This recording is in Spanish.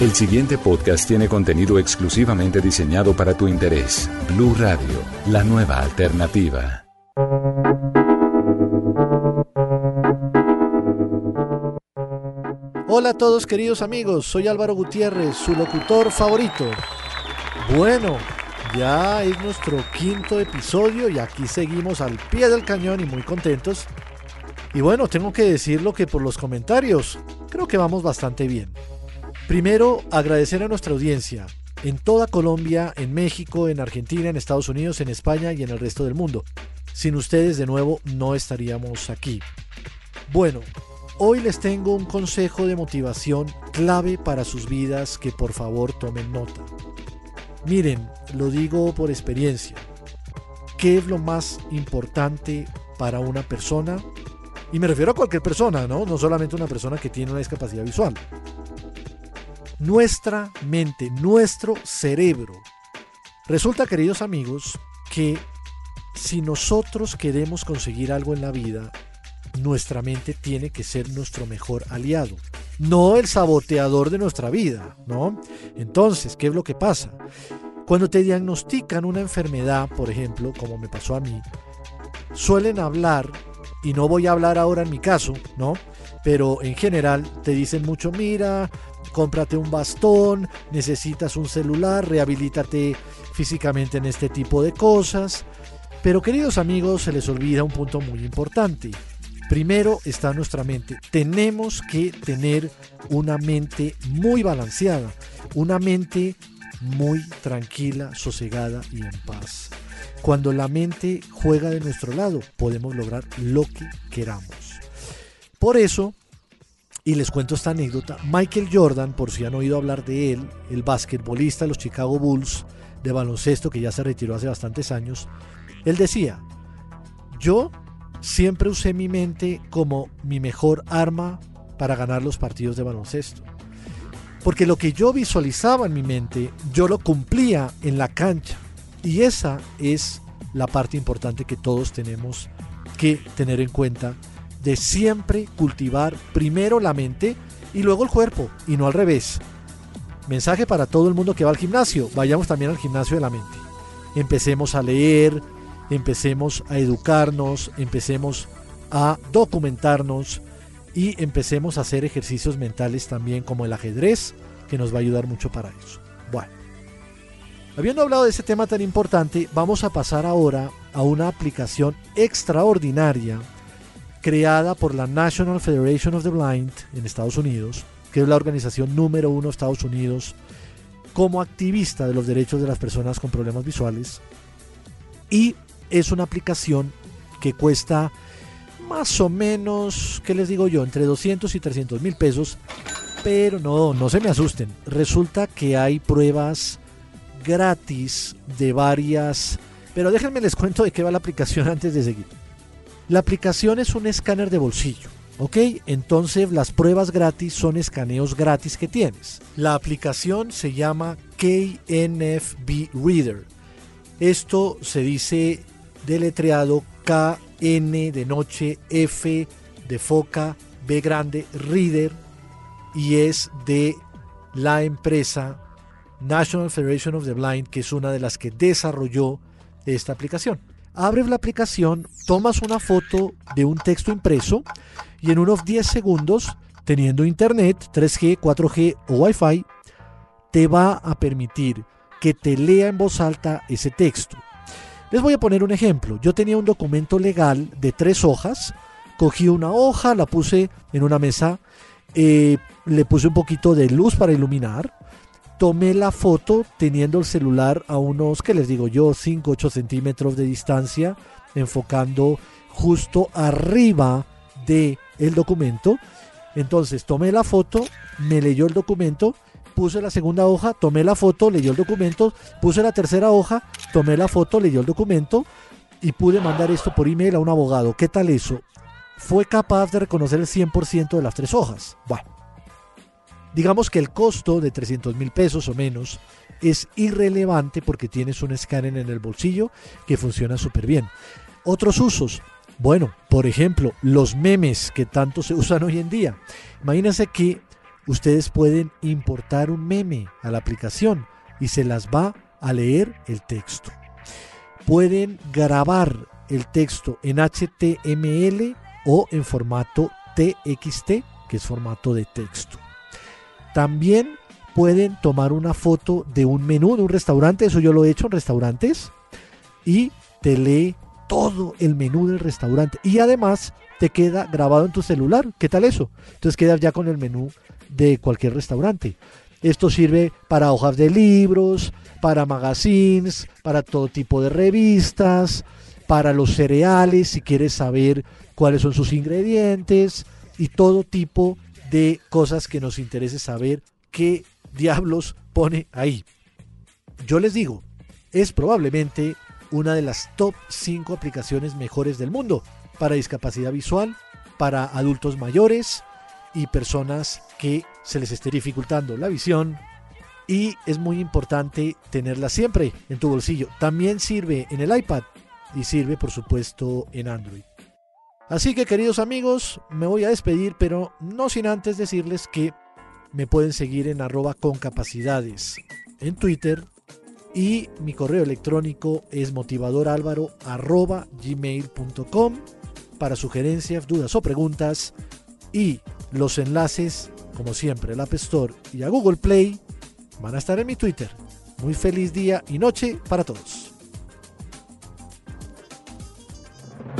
El siguiente podcast tiene contenido exclusivamente diseñado para tu interés. Blue Radio, la nueva alternativa. Hola a todos queridos amigos, soy Álvaro Gutiérrez, su locutor favorito. Bueno, ya es nuestro quinto episodio y aquí seguimos al pie del cañón y muy contentos. Y bueno, tengo que decirlo que por los comentarios creo que vamos bastante bien. Primero, agradecer a nuestra audiencia en toda Colombia, en México, en Argentina, en Estados Unidos, en España y en el resto del mundo. Sin ustedes de nuevo no estaríamos aquí. Bueno, hoy les tengo un consejo de motivación clave para sus vidas que por favor tomen nota. Miren, lo digo por experiencia. ¿Qué es lo más importante para una persona? Y me refiero a cualquier persona, ¿no? No solamente una persona que tiene una discapacidad visual. Nuestra mente, nuestro cerebro. Resulta, queridos amigos, que si nosotros queremos conseguir algo en la vida, nuestra mente tiene que ser nuestro mejor aliado, no el saboteador de nuestra vida, ¿no? Entonces, ¿qué es lo que pasa? Cuando te diagnostican una enfermedad, por ejemplo, como me pasó a mí, suelen hablar, y no voy a hablar ahora en mi caso, ¿no? Pero en general te dicen mucho, mira, cómprate un bastón, necesitas un celular, rehabilítate físicamente en este tipo de cosas. Pero queridos amigos, se les olvida un punto muy importante. Primero está nuestra mente. Tenemos que tener una mente muy balanceada, una mente muy tranquila, sosegada y en paz. Cuando la mente juega de nuestro lado, podemos lograr lo que queramos. Por eso, y les cuento esta anécdota, Michael Jordan, por si han oído hablar de él, el basquetbolista de los Chicago Bulls de baloncesto que ya se retiró hace bastantes años, él decía, yo siempre usé mi mente como mi mejor arma para ganar los partidos de baloncesto. Porque lo que yo visualizaba en mi mente, yo lo cumplía en la cancha. Y esa es la parte importante que todos tenemos que tener en cuenta de siempre cultivar primero la mente y luego el cuerpo y no al revés. Mensaje para todo el mundo que va al gimnasio, vayamos también al gimnasio de la mente. Empecemos a leer, empecemos a educarnos, empecemos a documentarnos y empecemos a hacer ejercicios mentales también como el ajedrez, que nos va a ayudar mucho para eso. Bueno, habiendo hablado de ese tema tan importante, vamos a pasar ahora a una aplicación extraordinaria creada por la National Federation of the Blind en Estados Unidos, que es la organización número uno de Estados Unidos como activista de los derechos de las personas con problemas visuales. Y es una aplicación que cuesta más o menos, ¿qué les digo yo? Entre 200 y 300 mil pesos. Pero no, no se me asusten. Resulta que hay pruebas gratis de varias... Pero déjenme les cuento de qué va la aplicación antes de seguir. La aplicación es un escáner de bolsillo. ¿Ok? Entonces las pruebas gratis son escaneos gratis que tienes. La aplicación se llama KNFB Reader. Esto se dice deletreado KN de noche, F de foca, B grande, Reader, y es de la empresa National Federation of the Blind, que es una de las que desarrolló esta aplicación. Abres la aplicación, tomas una foto de un texto impreso y en unos 10 segundos, teniendo internet, 3G, 4G o Wi-Fi, te va a permitir que te lea en voz alta ese texto. Les voy a poner un ejemplo. Yo tenía un documento legal de tres hojas. Cogí una hoja, la puse en una mesa, eh, le puse un poquito de luz para iluminar. Tomé la foto teniendo el celular a unos, ¿qué les digo yo? 5, 8 centímetros de distancia, enfocando justo arriba de el documento. Entonces tomé la foto, me leyó el documento, puse la segunda hoja, tomé la foto, leyó el documento, puse la tercera hoja, tomé la foto, leyó el documento y pude mandar esto por email a un abogado. ¿Qué tal eso? Fue capaz de reconocer el 100% de las tres hojas. Bueno, digamos que el costo de 300 mil pesos o menos es irrelevante porque tienes un escáner en el bolsillo que funciona súper bien. Otros usos. Bueno, por ejemplo, los memes que tanto se usan hoy en día. Imagínense que ustedes pueden importar un meme a la aplicación y se las va a leer el texto. Pueden grabar el texto en HTML o en formato TXT, que es formato de texto. También pueden tomar una foto de un menú de un restaurante, eso yo lo he hecho en restaurantes, y te lee todo el menú del restaurante. Y además te queda grabado en tu celular. ¿Qué tal eso? Entonces quedas ya con el menú de cualquier restaurante. Esto sirve para hojas de libros, para magazines, para todo tipo de revistas, para los cereales, si quieres saber cuáles son sus ingredientes y todo tipo de cosas que nos interese saber qué diablos pone ahí. Yo les digo, es probablemente una de las top 5 aplicaciones mejores del mundo para discapacidad visual, para adultos mayores y personas que se les esté dificultando la visión. Y es muy importante tenerla siempre en tu bolsillo. También sirve en el iPad y sirve por supuesto en Android. Así que queridos amigos, me voy a despedir, pero no sin antes decirles que me pueden seguir en arroba con capacidades en Twitter y mi correo electrónico es motivadoralvaro arroba gmail.com para sugerencias, dudas o preguntas y los enlaces, como siempre, al App Store y a Google Play van a estar en mi Twitter. Muy feliz día y noche para todos.